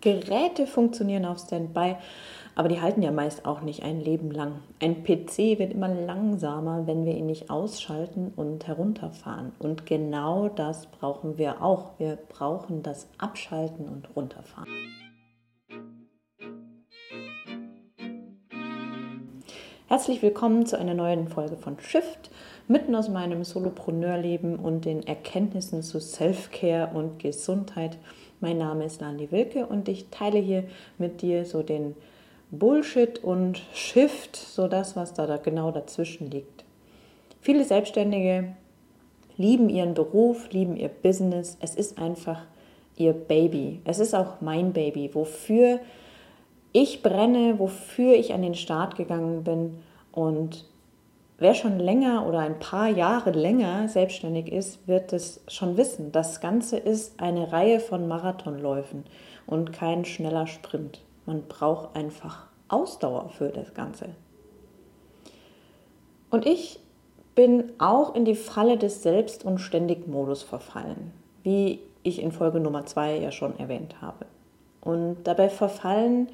Geräte funktionieren auf Standby, aber die halten ja meist auch nicht ein Leben lang. Ein PC wird immer langsamer, wenn wir ihn nicht ausschalten und herunterfahren. Und genau das brauchen wir auch. Wir brauchen das Abschalten und Runterfahren. Herzlich willkommen zu einer neuen Folge von Shift, mitten aus meinem Solopreneurleben und den Erkenntnissen zu Self-Care und Gesundheit. Mein Name ist Landi Wilke und ich teile hier mit dir so den Bullshit und Shift, so das, was da, genau dazwischen liegt. Viele Selbstständige lieben ihren Beruf, lieben ihr Business. Es ist einfach ihr Baby. Es ist auch mein Baby, wofür brenne, wofür ich an den Start gegangen bin. Und Wer schon länger oder ein paar Jahre länger selbstständig ist, wird es schon wissen. Das Ganze ist eine Reihe von Marathonläufen und kein schneller Sprint. Man braucht einfach Ausdauer für das Ganze. Und ich bin auch in die Falle des Selbst- und Ständig-Modus verfallen, wie ich in Folge Nummer 2 ja schon erwähnt habe. Und dabei verfallen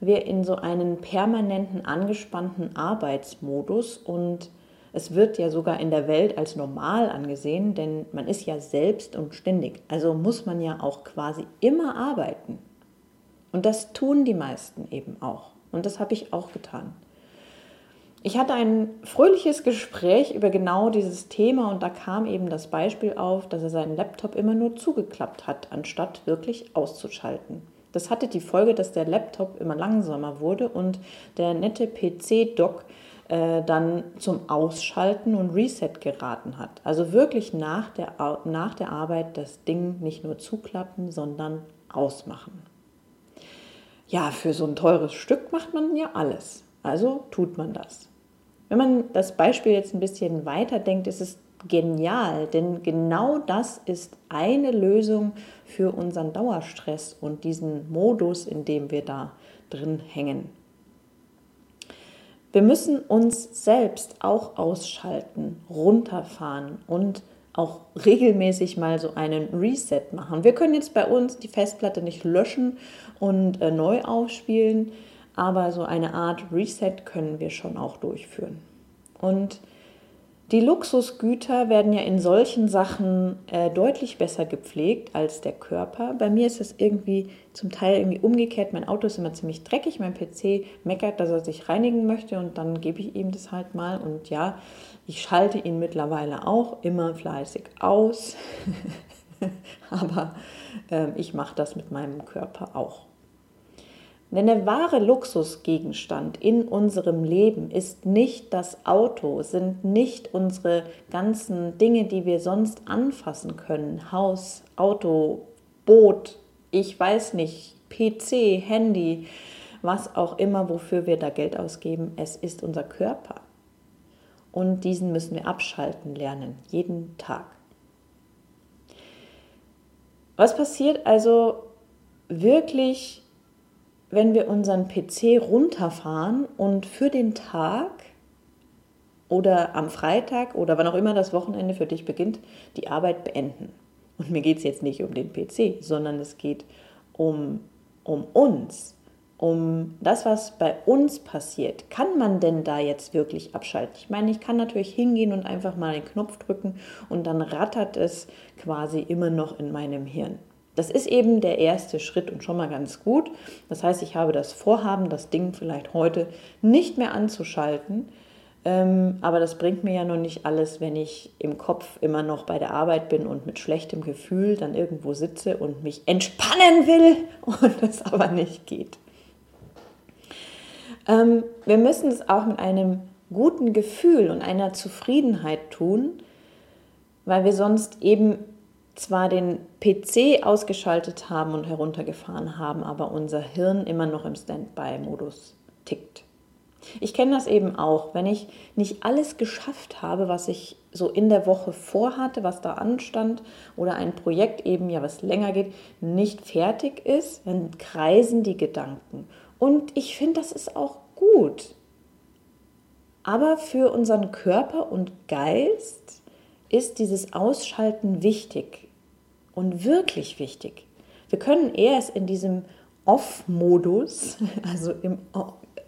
wir in so einen permanenten angespannten Arbeitsmodus und es wird ja sogar in der Welt als normal angesehen, denn man ist ja selbst und ständig. Also muss man ja auch quasi immer arbeiten. Und das tun die meisten eben auch. Und das habe ich auch getan. Ich hatte ein fröhliches Gespräch über genau dieses Thema und da kam eben das Beispiel auf, dass er seinen Laptop immer nur zugeklappt hat, anstatt wirklich auszuschalten. Das hatte die Folge, dass der Laptop immer langsamer wurde und der nette PC-Dock äh, dann zum Ausschalten und Reset geraten hat. Also wirklich nach der, nach der Arbeit das Ding nicht nur zuklappen, sondern ausmachen. Ja, für so ein teures Stück macht man ja alles. Also tut man das. Wenn man das Beispiel jetzt ein bisschen weiter denkt, ist es genial, denn genau das ist eine Lösung für unseren Dauerstress und diesen Modus, in dem wir da drin hängen. Wir müssen uns selbst auch ausschalten, runterfahren und auch regelmäßig mal so einen Reset machen. Wir können jetzt bei uns die Festplatte nicht löschen und äh, neu aufspielen, aber so eine Art Reset können wir schon auch durchführen. Und die Luxusgüter werden ja in solchen Sachen äh, deutlich besser gepflegt als der Körper. Bei mir ist es irgendwie zum Teil irgendwie umgekehrt. Mein Auto ist immer ziemlich dreckig. Mein PC meckert, dass er sich reinigen möchte und dann gebe ich ihm das halt mal. Und ja, ich schalte ihn mittlerweile auch immer fleißig aus. Aber äh, ich mache das mit meinem Körper auch. Denn der wahre Luxusgegenstand in unserem Leben ist nicht das Auto, sind nicht unsere ganzen Dinge, die wir sonst anfassen können. Haus, Auto, Boot, ich weiß nicht, PC, Handy, was auch immer, wofür wir da Geld ausgeben. Es ist unser Körper. Und diesen müssen wir abschalten lernen, jeden Tag. Was passiert also wirklich wenn wir unseren PC runterfahren und für den Tag oder am Freitag oder wann auch immer das Wochenende für dich beginnt, die Arbeit beenden. Und mir geht es jetzt nicht um den PC, sondern es geht um, um uns, um das, was bei uns passiert. Kann man denn da jetzt wirklich abschalten? Ich meine, ich kann natürlich hingehen und einfach mal einen Knopf drücken und dann rattert es quasi immer noch in meinem Hirn. Das ist eben der erste Schritt und schon mal ganz gut. Das heißt, ich habe das Vorhaben, das Ding vielleicht heute nicht mehr anzuschalten. Ähm, aber das bringt mir ja noch nicht alles, wenn ich im Kopf immer noch bei der Arbeit bin und mit schlechtem Gefühl dann irgendwo sitze und mich entspannen will und es aber nicht geht. Ähm, wir müssen es auch mit einem guten Gefühl und einer Zufriedenheit tun, weil wir sonst eben zwar den PC ausgeschaltet haben und heruntergefahren haben, aber unser Hirn immer noch im Standby-Modus tickt. Ich kenne das eben auch, wenn ich nicht alles geschafft habe, was ich so in der Woche vorhatte, was da anstand, oder ein Projekt eben, ja, was länger geht, nicht fertig ist, dann kreisen die Gedanken. Und ich finde, das ist auch gut. Aber für unseren Körper und Geist ist dieses Ausschalten wichtig und wirklich wichtig. Wir können erst in diesem Off-Modus, also im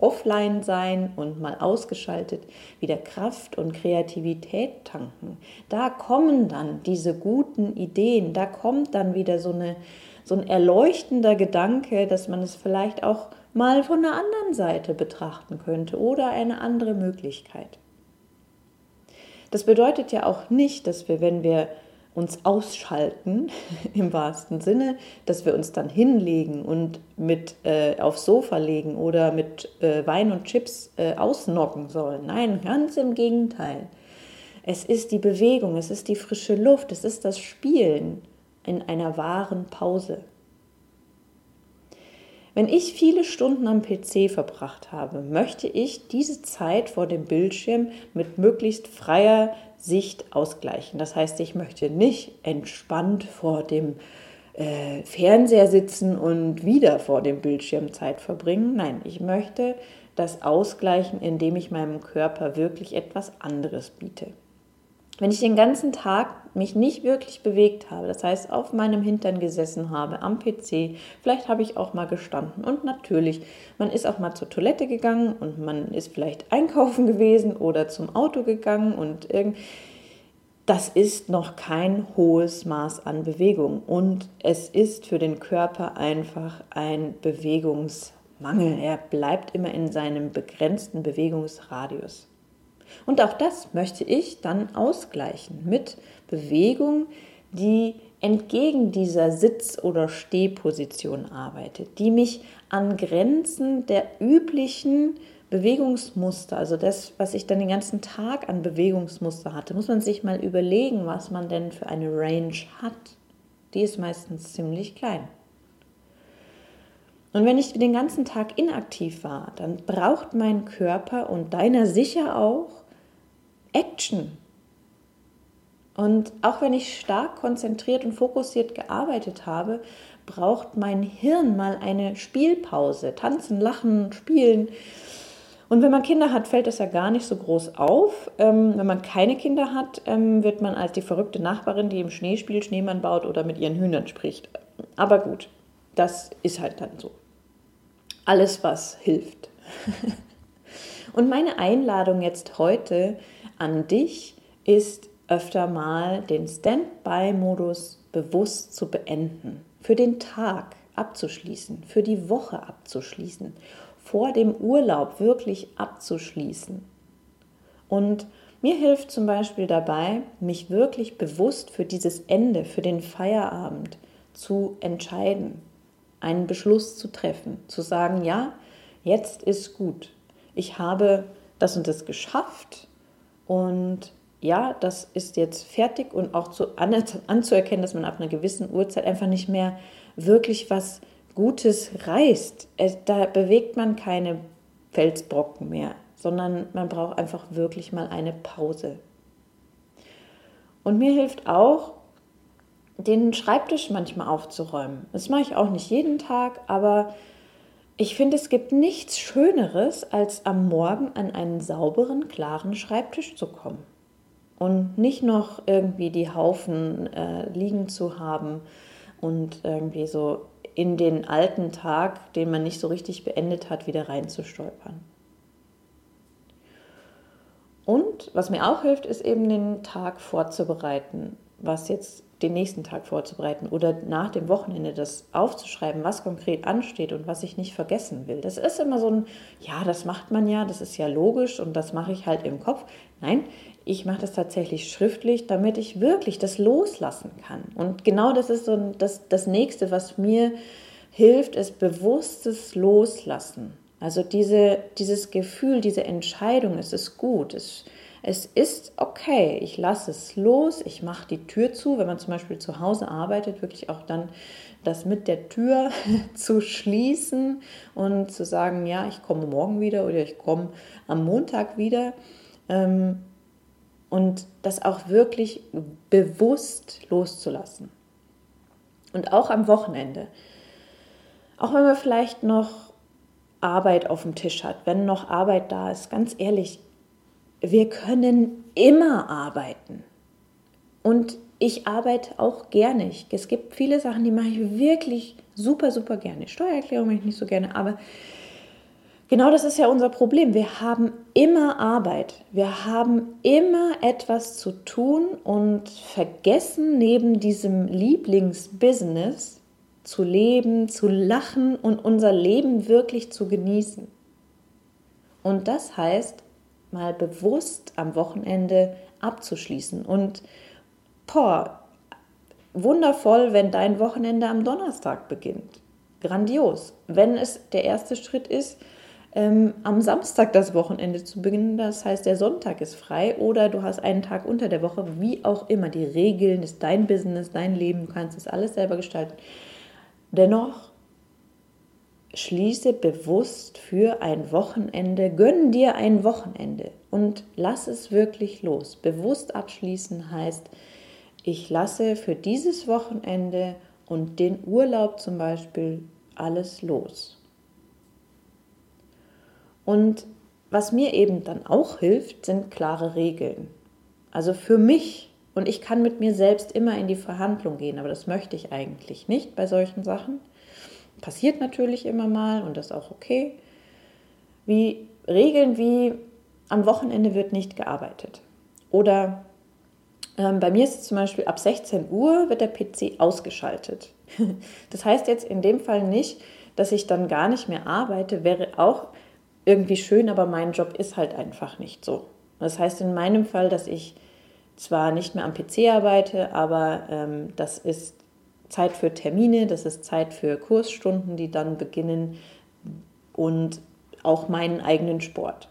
Offline sein und mal ausgeschaltet, wieder Kraft und Kreativität tanken. Da kommen dann diese guten Ideen, da kommt dann wieder so, eine, so ein erleuchtender Gedanke, dass man es vielleicht auch mal von der anderen Seite betrachten könnte oder eine andere Möglichkeit. Das bedeutet ja auch nicht, dass wir, wenn wir uns ausschalten, im wahrsten Sinne, dass wir uns dann hinlegen und mit äh, aufs Sofa legen oder mit äh, Wein und Chips äh, ausnocken sollen. Nein, ganz im Gegenteil. Es ist die Bewegung, es ist die frische Luft, es ist das Spielen in einer wahren Pause. Wenn ich viele Stunden am PC verbracht habe, möchte ich diese Zeit vor dem Bildschirm mit möglichst freier Sicht ausgleichen. Das heißt, ich möchte nicht entspannt vor dem äh, Fernseher sitzen und wieder vor dem Bildschirm Zeit verbringen. Nein, ich möchte das ausgleichen, indem ich meinem Körper wirklich etwas anderes biete. Wenn ich den ganzen Tag mich nicht wirklich bewegt habe, das heißt auf meinem Hintern gesessen habe, am PC, vielleicht habe ich auch mal gestanden und natürlich, man ist auch mal zur Toilette gegangen und man ist vielleicht einkaufen gewesen oder zum Auto gegangen und irgend das ist noch kein hohes Maß an Bewegung und es ist für den Körper einfach ein Bewegungsmangel. Er bleibt immer in seinem begrenzten Bewegungsradius. Und auch das möchte ich dann ausgleichen mit Bewegung, die entgegen dieser Sitz- oder Stehposition arbeitet, die mich an Grenzen der üblichen Bewegungsmuster, also das, was ich dann den ganzen Tag an Bewegungsmuster hatte, muss man sich mal überlegen, was man denn für eine Range hat. Die ist meistens ziemlich klein. Und wenn ich den ganzen Tag inaktiv war, dann braucht mein Körper und deiner sicher auch Action. Und auch wenn ich stark konzentriert und fokussiert gearbeitet habe, braucht mein Hirn mal eine Spielpause. Tanzen, lachen, spielen. Und wenn man Kinder hat, fällt das ja gar nicht so groß auf. Ähm, wenn man keine Kinder hat, ähm, wird man als die verrückte Nachbarin, die im Schnee spielt, Schneemann baut oder mit ihren Hühnern spricht. Aber gut, das ist halt dann so. Alles, was hilft. Und meine Einladung jetzt heute an dich ist öfter mal den Standby-Modus bewusst zu beenden, für den Tag abzuschließen, für die Woche abzuschließen, vor dem Urlaub wirklich abzuschließen. Und mir hilft zum Beispiel dabei, mich wirklich bewusst für dieses Ende, für den Feierabend zu entscheiden, einen Beschluss zu treffen, zu sagen, ja, jetzt ist gut. Ich habe das und das geschafft, und ja, das ist jetzt fertig und auch zu, an, anzuerkennen, dass man ab einer gewissen Uhrzeit einfach nicht mehr wirklich was Gutes reißt. Da bewegt man keine Felsbrocken mehr, sondern man braucht einfach wirklich mal eine Pause. Und mir hilft auch, den Schreibtisch manchmal aufzuräumen. Das mache ich auch nicht jeden Tag, aber ich finde, es gibt nichts Schöneres, als am Morgen an einen sauberen, klaren Schreibtisch zu kommen und nicht noch irgendwie die Haufen äh, liegen zu haben und irgendwie so in den alten Tag, den man nicht so richtig beendet hat, wieder reinzustolpern. Und was mir auch hilft, ist eben den Tag vorzubereiten, was jetzt den nächsten Tag vorzubereiten oder nach dem Wochenende das aufzuschreiben, was konkret ansteht und was ich nicht vergessen will. Das ist immer so ein, ja, das macht man ja, das ist ja logisch und das mache ich halt im Kopf. Nein, ich mache das tatsächlich schriftlich, damit ich wirklich das loslassen kann. Und genau das ist so das, das nächste, was mir hilft, ist bewusstes Loslassen. Also diese, dieses Gefühl, diese Entscheidung, es ist gut, es ist es ist okay, ich lasse es los, ich mache die Tür zu, wenn man zum Beispiel zu Hause arbeitet, wirklich auch dann das mit der Tür zu schließen und zu sagen, ja, ich komme morgen wieder oder ich komme am Montag wieder. Ähm, und das auch wirklich bewusst loszulassen. Und auch am Wochenende. Auch wenn man vielleicht noch Arbeit auf dem Tisch hat, wenn noch Arbeit da ist, ganz ehrlich, wir können immer arbeiten. Und ich arbeite auch gerne. Es gibt viele Sachen, die mache ich wirklich super, super gerne. Steuererklärung mache ich nicht so gerne, aber genau das ist ja unser Problem. Wir haben immer Arbeit. Wir haben immer etwas zu tun und vergessen neben diesem Lieblingsbusiness zu leben, zu lachen und unser Leben wirklich zu genießen. Und das heißt, mal bewusst am Wochenende abzuschließen. Und boah, wundervoll, wenn dein Wochenende am Donnerstag beginnt. Grandios. Wenn es der erste Schritt ist, ähm, am Samstag das Wochenende zu beginnen, das heißt, der Sonntag ist frei oder du hast einen Tag unter der Woche, wie auch immer. Die Regeln ist dein Business, dein Leben, du kannst es alles selber gestalten. Dennoch schließe bewusst für ein Wochenende, gönn dir ein Wochenende und lass es wirklich los. Bewusst abschließen heißt, ich lasse für dieses Wochenende und den Urlaub zum Beispiel alles los. Und was mir eben dann auch hilft, sind klare Regeln. Also für mich, und ich kann mit mir selbst immer in die Verhandlung gehen, aber das möchte ich eigentlich nicht bei solchen Sachen. Passiert natürlich immer mal und das ist auch okay. Wie Regeln wie am Wochenende wird nicht gearbeitet. Oder ähm, bei mir ist es zum Beispiel ab 16 Uhr wird der PC ausgeschaltet. das heißt jetzt in dem Fall nicht, dass ich dann gar nicht mehr arbeite, wäre auch irgendwie schön, aber mein Job ist halt einfach nicht so. Das heißt in meinem Fall, dass ich zwar nicht mehr am PC arbeite, aber ähm, das ist Zeit für Termine, das ist Zeit für Kursstunden, die dann beginnen und auch meinen eigenen Sport.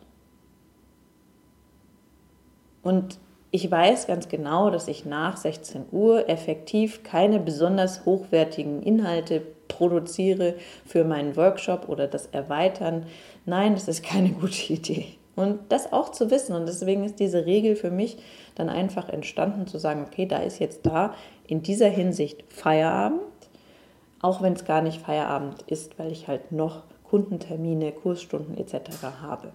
Und ich weiß ganz genau, dass ich nach 16 Uhr effektiv keine besonders hochwertigen Inhalte produziere für meinen Workshop oder das Erweitern. Nein, das ist keine gute Idee. Und das auch zu wissen. Und deswegen ist diese Regel für mich dann einfach entstanden, zu sagen, okay, da ist jetzt da in dieser Hinsicht Feierabend, auch wenn es gar nicht Feierabend ist, weil ich halt noch Kundentermine, Kursstunden etc. habe.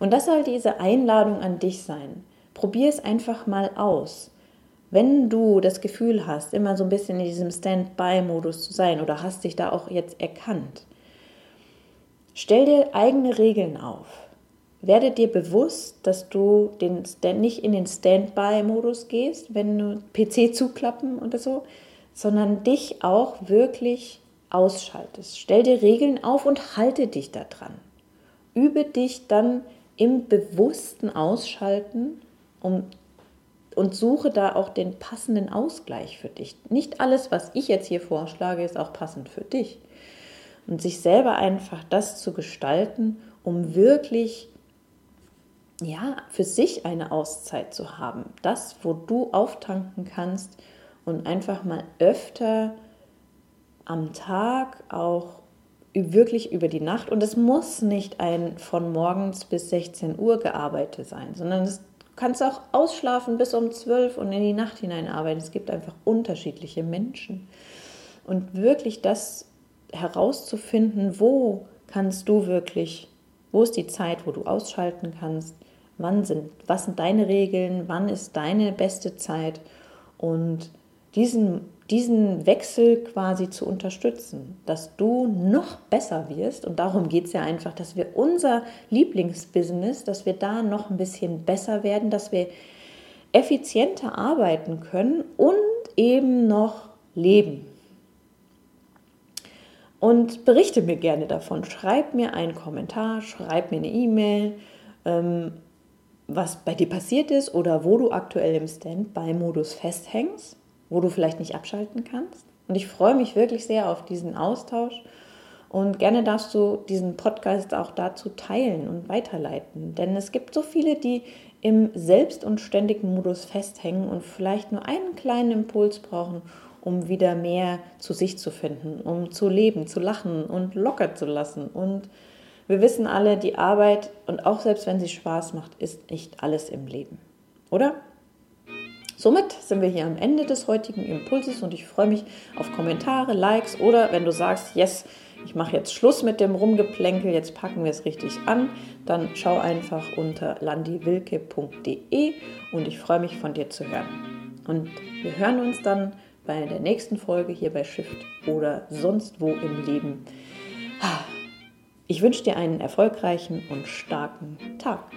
Und das soll diese Einladung an dich sein. Probier es einfach mal aus. Wenn du das Gefühl hast, immer so ein bisschen in diesem Stand-by-Modus zu sein oder hast dich da auch jetzt erkannt, stell dir eigene Regeln auf. Werde dir bewusst, dass du den, nicht in den Standby-Modus gehst, wenn du PC zuklappen oder so, sondern dich auch wirklich ausschaltest. Stell dir Regeln auf und halte dich daran. Übe dich dann im bewussten Ausschalten um, und suche da auch den passenden Ausgleich für dich. Nicht alles, was ich jetzt hier vorschlage, ist auch passend für dich. Und sich selber einfach das zu gestalten, um wirklich ja, für sich eine Auszeit zu haben. Das, wo du auftanken kannst und einfach mal öfter am Tag auch wirklich über die Nacht. Und es muss nicht ein von morgens bis 16 Uhr gearbeitet sein, sondern es kannst auch ausschlafen bis um 12 und in die Nacht hinein arbeiten. Es gibt einfach unterschiedliche Menschen. Und wirklich das herauszufinden, wo kannst du wirklich, wo ist die Zeit, wo du ausschalten kannst, wann sind, was sind deine Regeln, wann ist deine beste Zeit und diesen, diesen Wechsel quasi zu unterstützen, dass du noch besser wirst. Und darum geht es ja einfach, dass wir unser Lieblingsbusiness, dass wir da noch ein bisschen besser werden, dass wir effizienter arbeiten können und eben noch leben. Und berichte mir gerne davon. Schreib mir einen Kommentar, schreib mir eine E-Mail. Ähm, was bei dir passiert ist oder wo du aktuell im Standby-Modus festhängst, wo du vielleicht nicht abschalten kannst. Und ich freue mich wirklich sehr auf diesen Austausch. Und gerne darfst du diesen Podcast auch dazu teilen und weiterleiten. Denn es gibt so viele, die im selbst- und ständigen Modus festhängen und vielleicht nur einen kleinen Impuls brauchen, um wieder mehr zu sich zu finden, um zu leben, zu lachen und locker zu lassen und wir wissen alle, die Arbeit und auch selbst wenn sie Spaß macht, ist nicht alles im Leben. Oder? Somit sind wir hier am Ende des heutigen Impulses und ich freue mich auf Kommentare, Likes oder wenn du sagst, yes, ich mache jetzt Schluss mit dem Rumgeplänkel, jetzt packen wir es richtig an, dann schau einfach unter landiwilke.de und ich freue mich von dir zu hören. Und wir hören uns dann bei der nächsten Folge hier bei Shift oder sonst wo im Leben. Ich wünsche dir einen erfolgreichen und starken Tag.